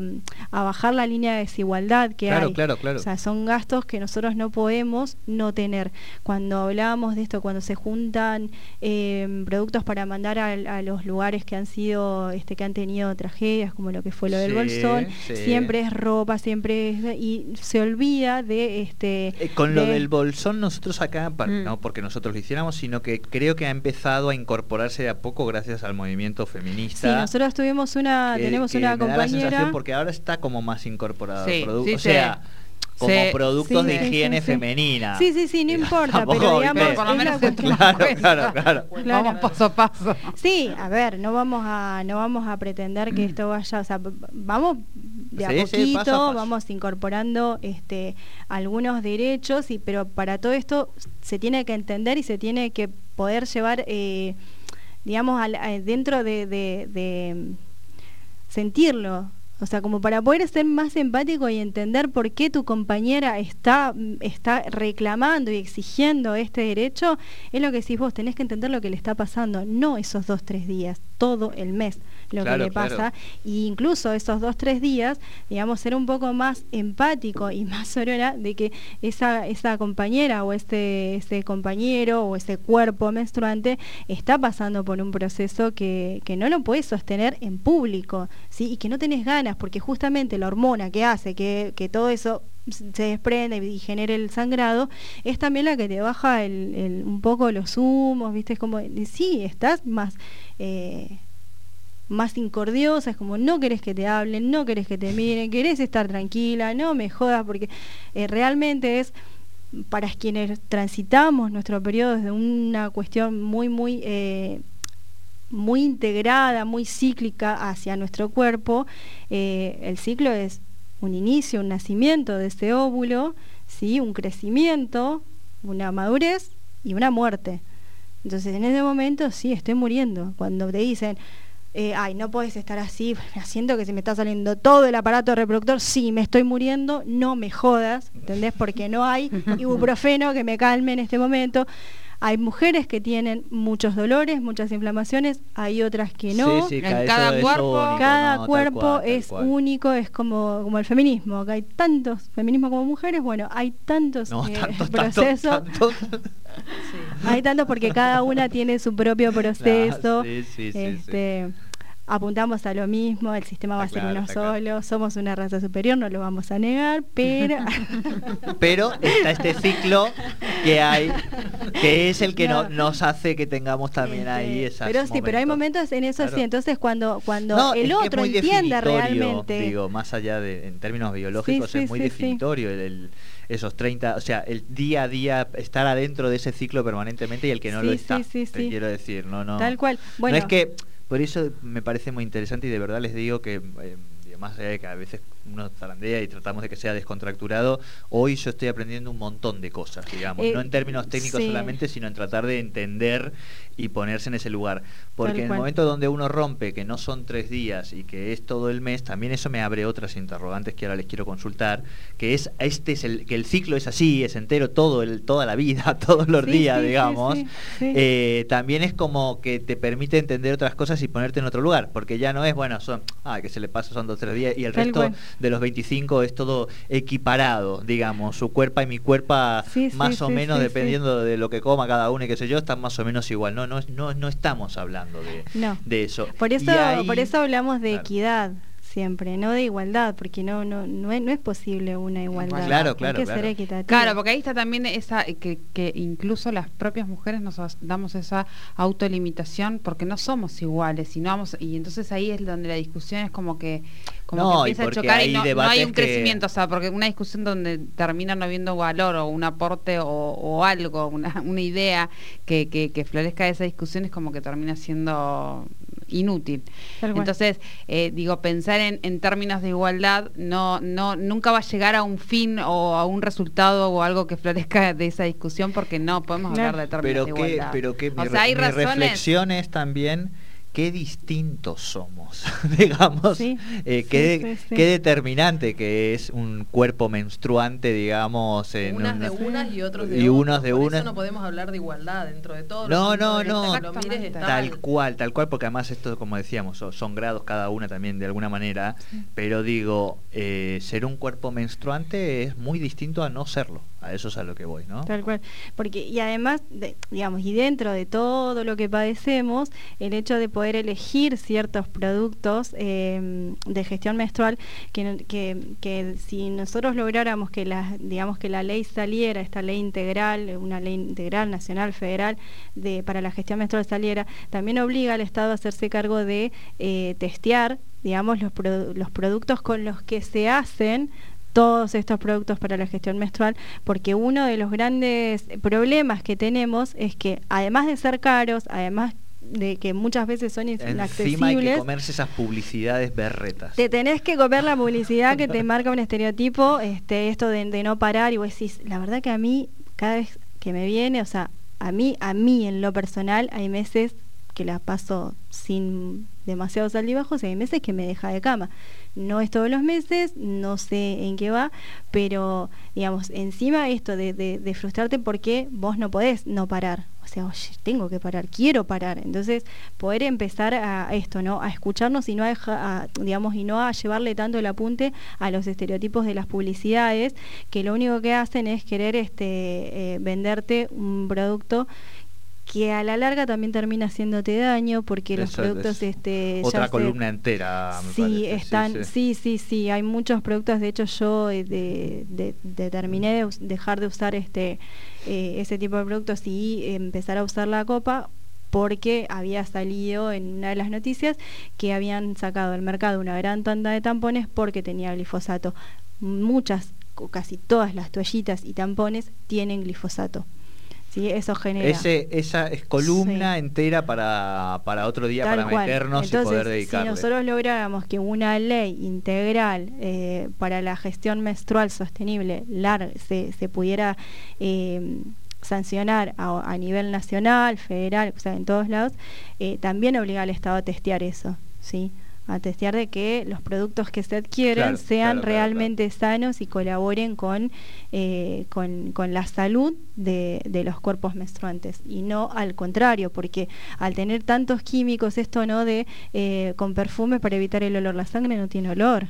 a, bajar la línea de desigualdad que claro, hay. Claro, claro. O sea, son gastos que nosotros no podemos no tener. Cuando hablábamos de esto, cuando se juntan eh, productos para mandar a, a, los lugares que han sido, este, que han tenido tragedias, como lo que fue lo del bolsón, sí. siempre es ropa, siempre es, y se olvida de este eh, con de, lo del bolsón nosotros acá, mm. no porque nosotros lo hiciéramos, sino que creo que ha empezado a incorporarse de a poco gracias al movimiento feminista. Sí, nosotros tuvimos una, que, tenemos que una me compañera. Da la porque ahora está como más incorporado sí, el producto. Sí, o sea, sí. como Sí, productos sí, de higiene sí. femenina. Sí, sí, sí, no importa, pero digamos, por lo menos Claro, claro, claro. Claro. Vamos paso a paso. Sí, a ver, no vamos a no vamos a pretender que esto vaya, o sea, vamos de a Sí, sí, poquito, paso a paso. vamos incorporando este algunos derechos y pero para todo esto se tiene que entender y se tiene que poder llevar eh, digamos eh, dentro de, de- de, mm, sentirlo. O sea, como para poder ser más empático y entender por qué tu compañera está, mm, está reclamando y exigiendo este derecho, es lo que decís vos, tenés que entender lo que le está pasando, no esos dos, tres días, todo el mes lo Claro, que le pasa. claro. Y incluso esos dos, tres días, digamos, ser un poco más empático y más sorora de que esa, esa compañera o este, ese compañero o ese cuerpo menstruante está pasando por un proceso que, que no lo puedes sostener en público, ¿sí? Y que no tenés ganas, porque justamente la hormona que hace que, que todo eso se desprende y genere el sangrado, es también la que te baja el, el- un poco los humos, ¿viste? Es como, sí, estás más... eh, más incordiosa, es como no querés que te hablen, no querés que te miren, querés estar tranquila, no me jodas, porque eh, realmente es para quienes transitamos nuestro periodo desde una cuestión muy, muy, eh, muy integrada, muy cíclica hacia nuestro cuerpo, eh, el ciclo es un inicio, un nacimiento de ese óvulo, ¿sí? un crecimiento, una madurez y una muerte. Entonces en ese momento sí, estoy muriendo. Cuando te dicen, eh, ay, no puedes estar así, siento que se me está saliendo todo el aparato reproductor, sí, me estoy muriendo, no me jodas, ¿entendés? Porque no hay ibuprofeno que me calme en este momento. Hay mujeres que tienen muchos dolores, muchas inflamaciones, hay otras que no. Sí, sí, En eso cada es cuerpo- único, Cada no, cuerpo cual, es cual. único, es como, como el feminismo, que hay tantos feminismos como mujeres, bueno, hay tantos No, eh, tantos, procesos, tantos, tantos. hay tantos porque cada una tiene su propio proceso. Sí, sí, sí, sí. este, Apuntamos a lo mismo, el sistema va a ser claro, uno claro. solo, somos una raza superior, no lo vamos a negar, pero Pero está este ciclo que hay, que es el que no- No. nos hace que tengamos también Este, ahí esas Pero sí, pero hay momentos en eso Claro. sí, entonces cuando cuando No, el otro entienda realmente Digo, más allá de, en términos biológicos, Sí, sí, es muy sí, sí. definitorio el, el- esos 30, o sea, el día a día, estar adentro de ese ciclo permanentemente y el que no lo Sí, está, sí, sí, te sí. quiero decir, no, no. tal cual. Bueno, No es que, por eso me parece muy interesante y de verdad les digo que, eh, más allá de que a veces uno zarandea y tratamos de que sea descontracturado, hoy yo estoy aprendiendo un montón de cosas, digamos, Eh, no en términos técnicos sí. solamente, sino en tratar de entender y ponerse en ese lugar. Porque Tal en el cual. momento donde uno rompe, que no son tres días y que es todo el mes, también eso me abre otras interrogantes que ahora les quiero consultar, que es este es el que el ciclo es así, es entero todo el toda la vida, todos los Sí, días, sí, digamos. Eh, también es como que te permite entender otras cosas y ponerte en otro lugar, porque ya no es, bueno, son, ah, que se le pasa son dos tres días y el Tal resto cual. De los 25 es todo equiparado, digamos, su cuerpo y mi cuerpo Sí, sí, más o sí, menos dependiendo de lo que coma cada uno y qué sé yo, están más o menos igual. No, no, no, no estamos hablando de, No. de eso. Por eso, ahí- por eso hablamos de Claro. equidad siempre, no de igualdad, porque no, no, no, es, no es posible una igualdad. Claro, Hay claro, que claro. ser equitativo. Claro, porque ahí está también esa eh, que, que incluso las propias mujeres nos damos esa autolimitación porque no somos iguales y no vamos y entonces ahí es donde la discusión es como que como No, que y empieza a porque chocar hay y no, no hay un que- crecimiento, o sea, porque una discusión donde termina no habiendo valor o un aporte o, o algo, una, una idea que, que, que florezca esa discusión es como que termina siendo inútil. Entonces, eh, digo, pensar en, en términos de igualdad no, no, nunca va a llegar a un fin o a un resultado o algo que florezca de esa discusión porque no podemos Claro. hablar de términos pero de igualdad. pero que mi, o sea, hay mi razones. reflexión es también qué distintos somos, digamos, Sí, eh, sí, qué, sí, sí. qué determinante que es un cuerpo menstruante, digamos, en unas de una- unas y otros de y otros. unos de Por unas. Eso no podemos hablar de igualdad dentro de todo. No, no, no. mires, está Tal cual, tal cual, porque además esto, como decíamos, son, son grados cada una también de alguna manera, pero digo, eh, ser un cuerpo menstruante es muy distinto a no serlo, a eso es a lo que voy, ¿no? Tal cual. Porque, y además, de- digamos, y dentro de todo lo que padecemos, el hecho de poder elegir ciertos productos eh, de gestión menstrual, que, que, que si nosotros lográramos que la, digamos que la ley saliera, esta ley integral, una ley integral nacional, federal, de, para la gestión menstrual saliera, también obliga al Estado a hacerse cargo de eh, testear, digamos, los, produ- los productos con los que se hacen todos estos productos para la gestión menstrual, porque uno de los grandes problemas que tenemos es que además de ser caros, además de que muchas veces son Encima hay que inaccesibles, comerse esas publicidades berretas. te tenés que comer la publicidad que te marca un estereotipo, este, esto de, de no parar y vos decís, la verdad que a mí, cada vez que me viene, o sea, a mí, a mí en lo personal, hay meses que la paso sin demasiados altibajos hay meses que me deja de cama. No es todos los meses, no sé en qué va, pero digamos, encima esto de, frustrarte porque vos no podés no parar. O sea, oye, tengo que parar, quiero parar. Entonces, poder empezar a, esto, ¿no? A escucharnos y no a, a, digamos, y no a llevarle tanto el apunte a los estereotipos de las publicidades, que lo único que hacen es querer este eh, venderte un producto que a la larga también termina haciéndote daño porque los productos es este ya Otra se- columna entera, me Sí, parece. están, sí. sí, sí, sí, hay muchos productos. De hecho, yo eh, de, de- determiné de us- dejar de usar este eh, ese tipo de productos y empezar a usar la copa porque había salido en una de las noticias que habían sacado al mercado una gran tanda de tampones porque tenía glifosato. Muchas, casi todas las toallitas y tampones tienen glifosato. ¿Sí? Eso genera. Ese, esa es columna Sí. entera para, para otro día, Tal para cual. meternos Entonces, y poder dedicarle. Si nosotros lográramos que una ley integral eh, para la gestión menstrual sostenible lar- se, se pudiera eh, sancionar a, a nivel nacional, federal, o sea, en todos lados, eh, también obliga al Estado a testear eso, ¿sí? A testear de que los productos que se adquieren Claro, sean claro, claro, realmente sanos y colaboren con, eh, con, con la salud de, de los cuerpos menstruantes. Y no al contrario, porque al tener tantos químicos, esto no de eh, con perfume para evitar el olor, la sangre no tiene olor.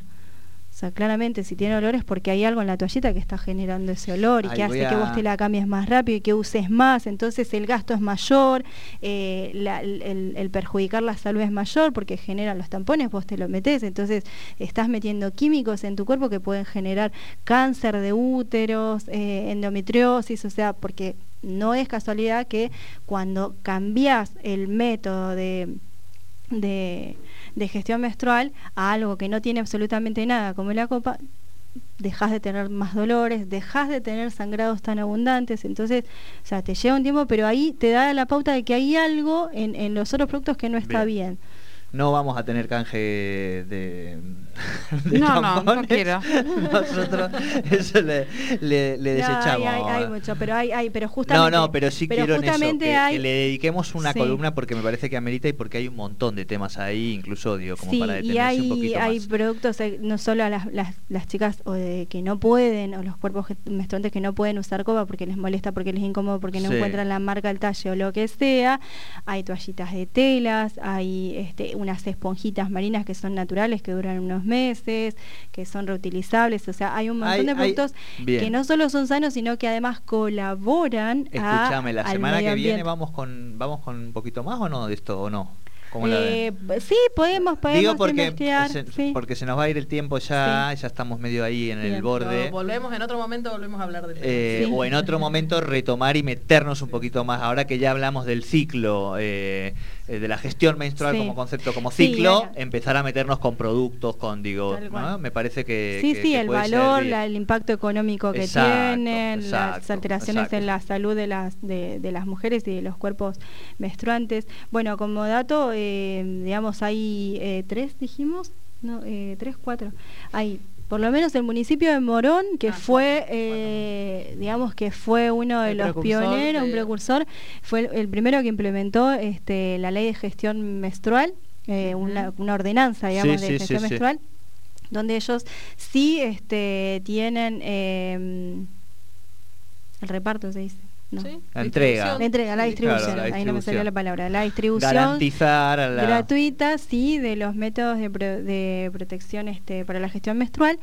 O sea, claramente si tiene olor es porque hay algo en la toallita que está generando ese olor y Ay, que hace que vos te la cambies más rápido y que uses más, entonces el gasto es mayor, eh, la- el, perjudicar la salud es mayor porque generan los tampones, vos te lo metés, entonces estás metiendo químicos en tu cuerpo que pueden generar cáncer de úteros, eh, endometriosis, o sea, porque no es casualidad que cuando cambias el método de de, de gestión menstrual a algo que no tiene absolutamente nada, como la copa, dejas de tener más dolores, dejas de tener sangrados tan abundantes, entonces, o sea, te lleva un tiempo, pero ahí te da la pauta de que hay algo en, en los otros productos que no está bien. No vamos a tener canje de, de No, no, no quiero. Nosotros eso le, le- le No, desechamos. hay, hay, hay mucho, pero hay, hay, pero justamente. no, no, pero sí quiero en eso, que, hay, que le dediquemos una Sí. columna porque me parece que amerita y porque hay un montón de temas ahí, incluso digo, como sí, para y detenerse hay, un poquito hay más. productos, eh, no solo a las, las, las chicas o de, que no pueden, o los cuerpos menstruantes que no pueden usar copa porque les molesta, porque les es incómodo, porque no Sí. encuentran la marca, el talle o lo que sea. Hay toallitas de telas, hay este, unas esponjitas marinas que son naturales, que duran unos meses, que son reutilizables. O sea, hay un montón Hay- de productos que no solo son sanos, sino que además colaboran Escúchame, la al semana que viene vamos con vamos con un poquito más o no de esto o no. ¿Cómo la Eh, sí, podemos, podemos Digo porque investigar. se, sí. porque se nos va a ir el tiempo ya, ya estamos medio ahí en el borde. Volvemos en otro momento, volvemos a hablar del tema. Eh, Sí. O en otro momento retomar y meternos un poquito más, ahora que ya hablamos del ciclo, eh, eh, de la gestión menstrual Sí. como concepto, como Sí, ciclo, empezar a meternos con productos, con, digo, ¿no? me parece que... Sí, que- sí, que el valor, la- el impacto económico que Exacto, tienen, las alteraciones exacto. en la salud de las de, de las mujeres y de los cuerpos menstruantes. Bueno, como dato, eh, digamos, hay eh, tres, dijimos, no, eh, tres, cuatro. Hay por lo menos el municipio de Morón, que Ah, fue, eh, digamos que fue uno de El los pioneros, un precursor, fue el, el primero que implementó este, la ley de gestión menstrual, eh, una, una ordenanza, digamos, Sí, de sí, gestión sí. menstrual, donde ellos sí este, tienen eh, el reparto, se dice. No. ¿Sí? La entrega. La entrega, la distribución, Claro, la ahí no me salió distribución. la palabra, la distribución Garantizar a la... gratuita, sí, de los métodos de, pro- de protección este, para la gestión menstrual.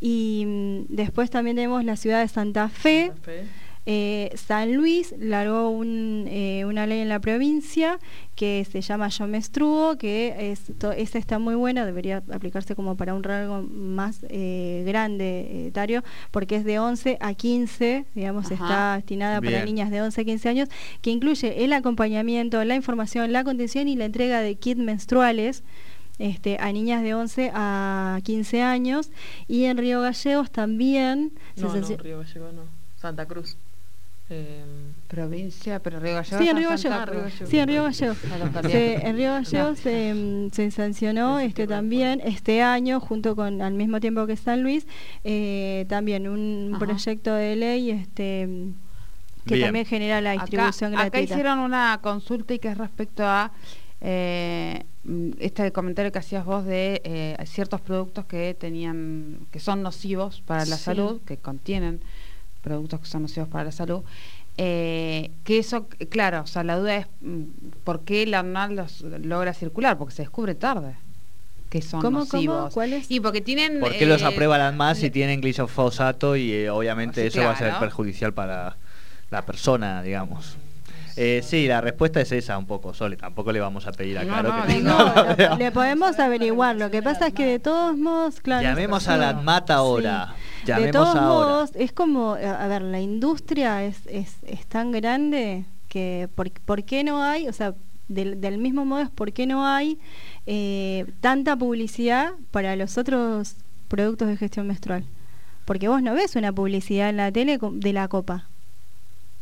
Y mm, después también tenemos la ciudad de Santa Fe. Santa Fe. Eh, San Luis largó un, eh, una ley en la provincia que se llama Yo Menstruo, que es, to- esa está muy buena, debería aplicarse como para un rango más eh, grande eh, etario, porque es de 11 a 15, digamos, Ajá. está destinada para niñas de 11 a 15 años, que incluye el acompañamiento, la información, la contención y la entrega de kits menstruales. Este, a niñas de 11 a 15 años y en Río Gallegos también se No, no, Río Gallego no. Santa Cruz. Eh, Provincia, pero Río Gallegos. Sí, en Río Gallegos. Sí, en Río Gallegos. Se- en Río Gallegos se, mm, se sancionó este también este año, junto con al mismo tiempo que San Luis, eh, también un Ajá. proyecto de ley este que Bien. también genera la Acá, distribución acá gratuita. hicieron una consulta y que es respecto a eh, mm, este comentario que hacías vos de eh, ciertos productos que tenían que son nocivos para la Sí. salud, que contienen productos que son nocivos para la salud. eh, que eso, claro, o sea, la duda es mm, por qué la ANMAT los logra circular, porque se descubre tarde que son ¿Cómo, cómo? nocivos. ¿Cuál es? Y porque tienen... ¿Por qué los eh, aprueban más si tienen glifosato y eh, obviamente Sí, eso va a ser perjudicial para la persona, digamos? Eh, sí, la respuesta es esa un poco, Sole. Tampoco le vamos a pedir a No, Caro no, que le podemos averiguar. Lo que pasa es que de todos modos, claro. Llamemos a la ANMAT ahora. De todos ahora. modos, es como, eh, a ver, la industria es, es, es tan grande que, por, por qué no hay? O sea, del, del mismo modo es por qué no hay eh, tanta publicidad para los otros productos de gestión menstrual. Porque vos no ves una publicidad en la tele de la copa.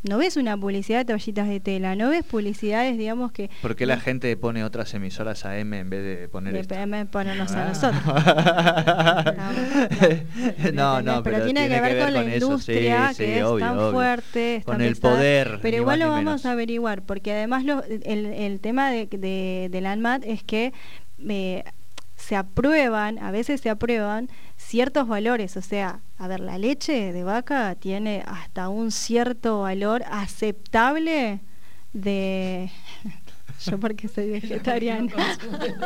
No ves una publicidad de toallitas de tela, no ves publicidades, digamos, que... ¿Por qué la gente pone otras emisoras AM en vez de poner de? PM ponernos a Ah. nosotros. no, no, pero, tiene, que ver con la industria sí, que sí, es obvio, tan obvio. fuerte, es Con tan el pesada, poder, Pero igual lo vamos menos. a averiguar, porque además lo- el, el tema de, de, de la ANMAT es que eh, se aprueban, a veces se aprueban ciertos valores, o sea, a ver, la leche de vaca tiene hasta un cierto valor aceptable de... Yo porque soy vegetariana.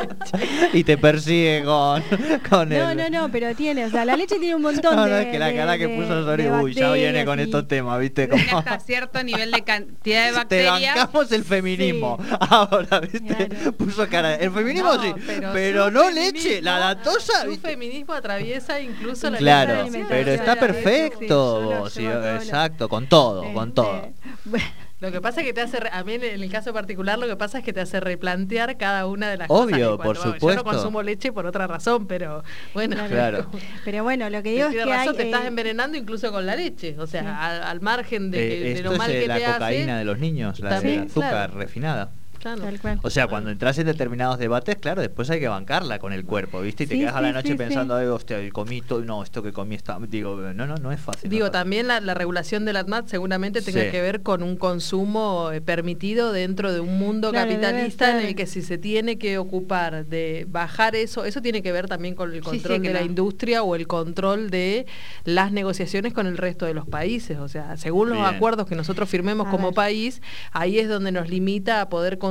y te persigue con, con No, el... no, no, pero tiene, o sea, la leche tiene un montón No, de. no, es que la de- cara que de- puso Sori, uy, ya viene con y- estos temas, ¿viste? tiene Como- hasta cierto nivel de cantidad de Te bacterias. bancamos el feminismo. Ahora, ¿viste? Claro. Puso cara. El feminismo No, sí, pero no leche, la lactosa. Su ¿viste? feminismo atraviesa incluso la Claro, pero está perfecto. sí, exacto, con todo, con Este, todo. bueno, Lo que pasa es que te hace, re- a mí en el caso particular, lo que pasa es que te hace replantear cada una de las Obvio, cosas. que por cuando- Yo supuesto. no consumo leche por otra razón, pero bueno. Claro. Pero bueno, lo que digo es que razón, hay. te estás eh, envenenando incluso con la leche. O sea, Sí. al, al margen de, Eh, de esto lo mal es que la te cocaína hace. de los niños, la También, de azúcar claro. refinada. Claro. Tal cual. O sea, cuando entras en determinados debates, claro, después hay que bancarla con el cuerpo, ¿viste? Y te Sí, quedas a la sí, noche sí, pensando, sí. "Ay, hostia, el comito, no, esto que comí está. Digo, no, no, no es fácil. no Digo, fácil. también la, la regulación de la ATMAT seguramente tenga Sí. que ver con un consumo eh, permitido dentro de un mundo Claro, capitalista en el que si se tiene que ocupar de bajar eso, eso tiene que ver también con el control de la industria o el control de las negociaciones con el resto de los países. O sea, según los Bien. acuerdos que nosotros firmemos A como ver. país, ahí es donde nos limita a poder consumir.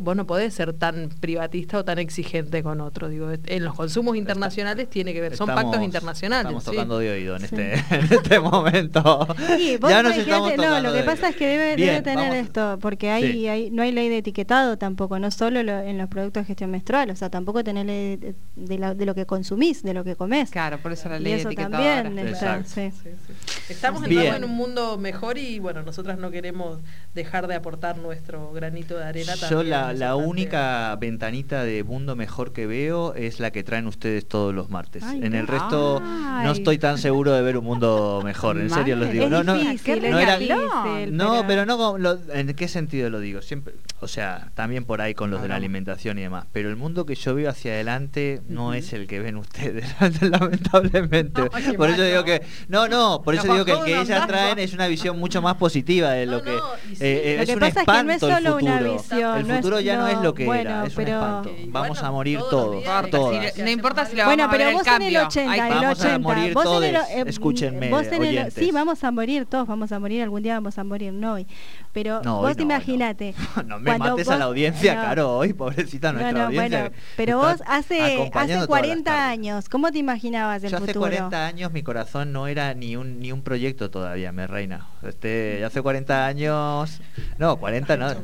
Vos no podés ser tan privatista o tan exigente con otro. Digo, en los consumos internacionales tiene que ver, son Estamos- pactos internacionales. Estamos sí. tocando de oído en, Sí. este, en este momento. Sí, vos ya nos estamos no, lo que de pasa oído. es que debe, Bien, debe tener vamos- esto, porque hay, Sí. hay- no hay ley de etiquetado tampoco, no solo lo- en los productos de gestión menstrual, o sea, tampoco tenés ley de, de la- de lo que consumís, de lo que comés. Claro, por eso la Y ley eso también está, Exacto. sí. Sí, sí. Estamos entrando en un mundo mejor y bueno, nosotras no queremos dejar de aportar nuestro granito de arena. Yo la, única ventanita de mundo mejor que veo es la que traen ustedes todos los martes. Ay, en el resto no estoy tan seguro de ver un mundo mejor, en serio Mal. digo. Es No, no, difícil, no era- difícil, no, pero no, lo- ¿en qué sentido lo digo? Siempre, o sea, también por ahí con los de la alimentación y demás, pero el mundo que yo veo hacia adelante no es el que ven ustedes, lamentablemente. Por eso digo que, no, no, por eso digo que el que ellas traen es una visión mucho más positiva de lo que eh, Lo es que un pasa es que no es espanto el una futuro. El no es- futuro ya no, es no, lo que bueno, era, es pero- un espanto. Vamos bueno, a morir todos todos, todas. Sí, no importa si la Bueno, vamos a ver pero el vos en el 80, Ahí el está. Vamos a 80, morir vos en el, todos, eh, escúchenme, vos en el- sí, vamos a morir todos, vamos a morir, algún día vamos a morir, no hoy. Pero No, hoy vos no, imagínate. No me mates a la vos- audiencia, no. Caro, hoy, pobrecita nuestra audiencia. pero vos hace, hace todas las 40 tardes. años, ¿cómo te imaginabas el Yo hace futuro? 40 años mi corazón no era ni un ni un proyecto todavía, me reina. Este, hace 40 años, no, 40 no.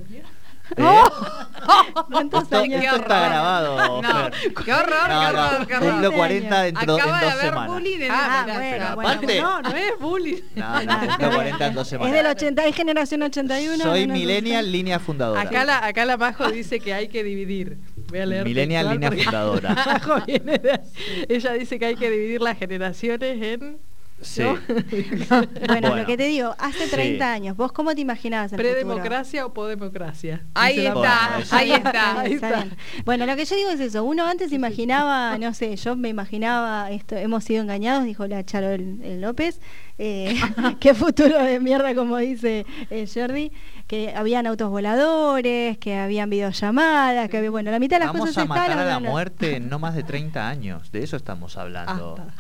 ¿Eh? ¿Cuántos Esto, años? esto está grabado. No, qué horror, No, qué no, horror, qué horror. cumplo 40 dentro Acaba en de dos haber semanas. bullying en Ah, el- bueno, pero bueno, aparte- no, no es bullying. No, no, cumplo 40 en dos Es semanas. del 80, es generación 81. Soy millennial, línea fundadora. Acá la, acá la Majo dice que hay que dividir. Voy a leer Millennial, línea fundadora. Majo viene de- Ella dice que hay que dividir las generaciones en Sí. ¿no? Bueno, Bueno. lo que te digo, hace Sí. 30 años, ¿vos cómo te imaginabas el futuro? ¿Predemocracia o podemocracia? Ahí está. Bueno, ahí está. Ahí Está bien. Bueno, lo que yo digo es eso. Uno antes imaginaba, no sé, yo me imaginaba esto, hemos sido engañados, dijo la Charo el, el López. Eh, qué futuro de mierda, como dice eh, Jordi, que habían autos voladores, que habían videollamadas, que había, bueno, la mitad de las Vamos cosas a matar están. a la muerte en no más de 30 años. De eso estamos hablando. Hasta.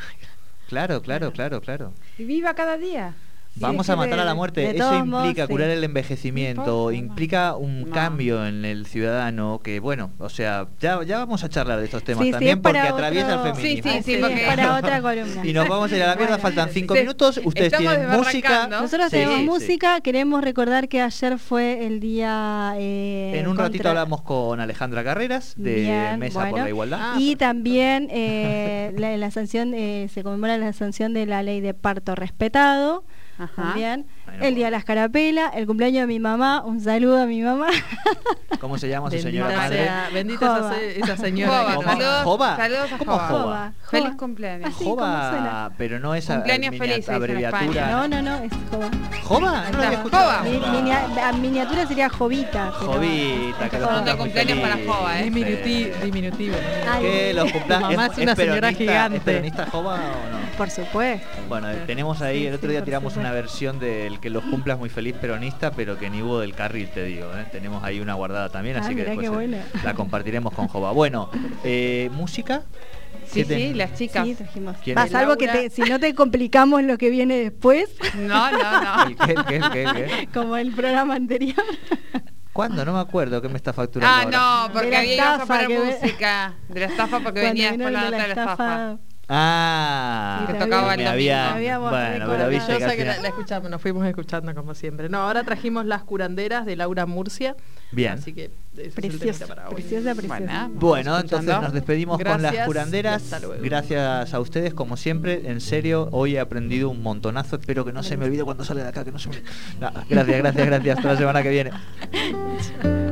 Claro, claro, claro, claro. Y viva cada día. Vamos a matar a la muerte. Eso modos, implica sí. curar el envejecimiento, implica un No. cambio en el ciudadano que, bueno, o sea, ya, ya vamos a charlar de estos temas Sí, también porque atraviesa el feminismo. Sí, sí, sí, Sí, porque- para otra columna. Y nos vamos a ir a la mierda, Bueno. faltan cinco Sí. minutos. Ustedes Estamos tienen música. Nosotros Sí, tenemos sí. música, queremos recordar que ayer fue el día... eh, En un ratito hablamos con Alejandra Carreras de Bien, Mesa por la Igualdad. Ah, y perfecto. también eh, la, la sanción, eh, se conmemora la sanción de la ley de parto respetado. Ajá. También. El día de las carapelas, el cumpleaños de mi mamá, un saludo a mi mamá. ¿Cómo se llama su Bendita señora madre? sea, bendita esa, señora. Que ¿Cómo? saludos, ¿Joba? saludos a ¿Cómo Joba. Joba? Feliz cumpleaños. Así suena. pero no es Cumpleaños feliz, abreviatura. España. No, no, no, es Joba. ¿Joba? No lo había escuchado. Joba. Mi- minia- miniatura sería Jovita. Jovita, que los Cumpleaños para. Joba, ¿eh? Diminuti- diminutivo. ¿no? Que los cumpla- Mamá es una señora peronista- gigante. ¿Es peronista Joba o no? Por supuesto. Bueno, tenemos ahí, Sí, el otro día tiramos una versión del que los cumplas muy feliz peronista, pero que ni hubo del carril, te digo. ¿eh? Tenemos ahí una guardada también, Ah, así que después buena. la compartiremos con Joba. Bueno, eh, música. Sí, ¿Qué ten- sí, las chicas. Sí, trajimos. ¿Quién Va, salvo que te- si no te complicamos lo que viene después, No, no, no. ¿El qué, el qué, el qué, el qué? como el programa anterior. ¿Cuándo? No me acuerdo qué me está facturando. Ah, ahora. no, porque había ibas a estafa poner que ve- música. De la estafa porque Cuando el la de la estafa. Ah, Que tocaba había- el había, bueno, pero recordado. viste que la, escuchamos, nos fuimos escuchando como siempre. No, ahora trajimos Las curanderas de Laura Murcia. Bien. Así que Preciosa, para hoy. preciosa, preciosa. Bueno. Entonces nos despedimos con las curanderas. y hasta luego. Gracias a ustedes, como siempre. En serio, hoy he aprendido un montonazo. Espero que no se me olvide cuando sale de acá. Que no se me... No, gracias, gracias, gracias. Hasta la semana que viene.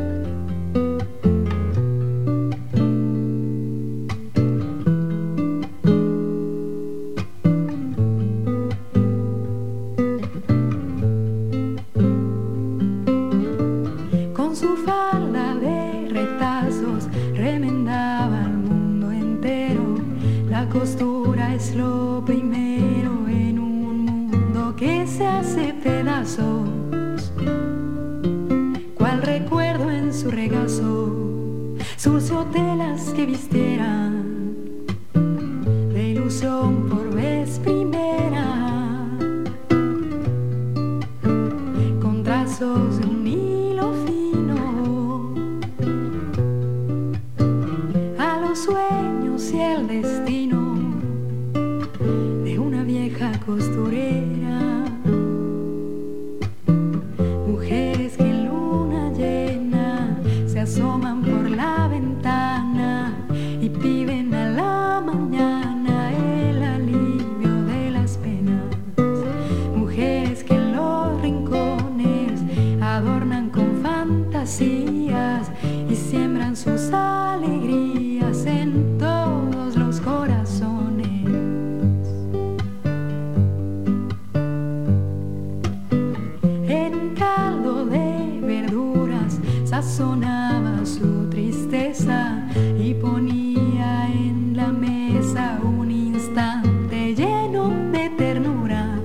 su tristeza y ponía en la mesa un instante lleno de ternura.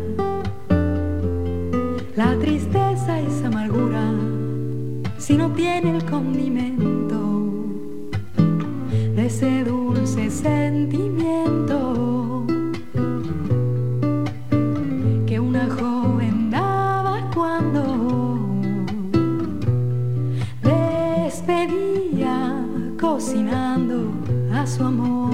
La tristeza es amargura si no tiene el condimento de ese dulce sentimiento nosso amor.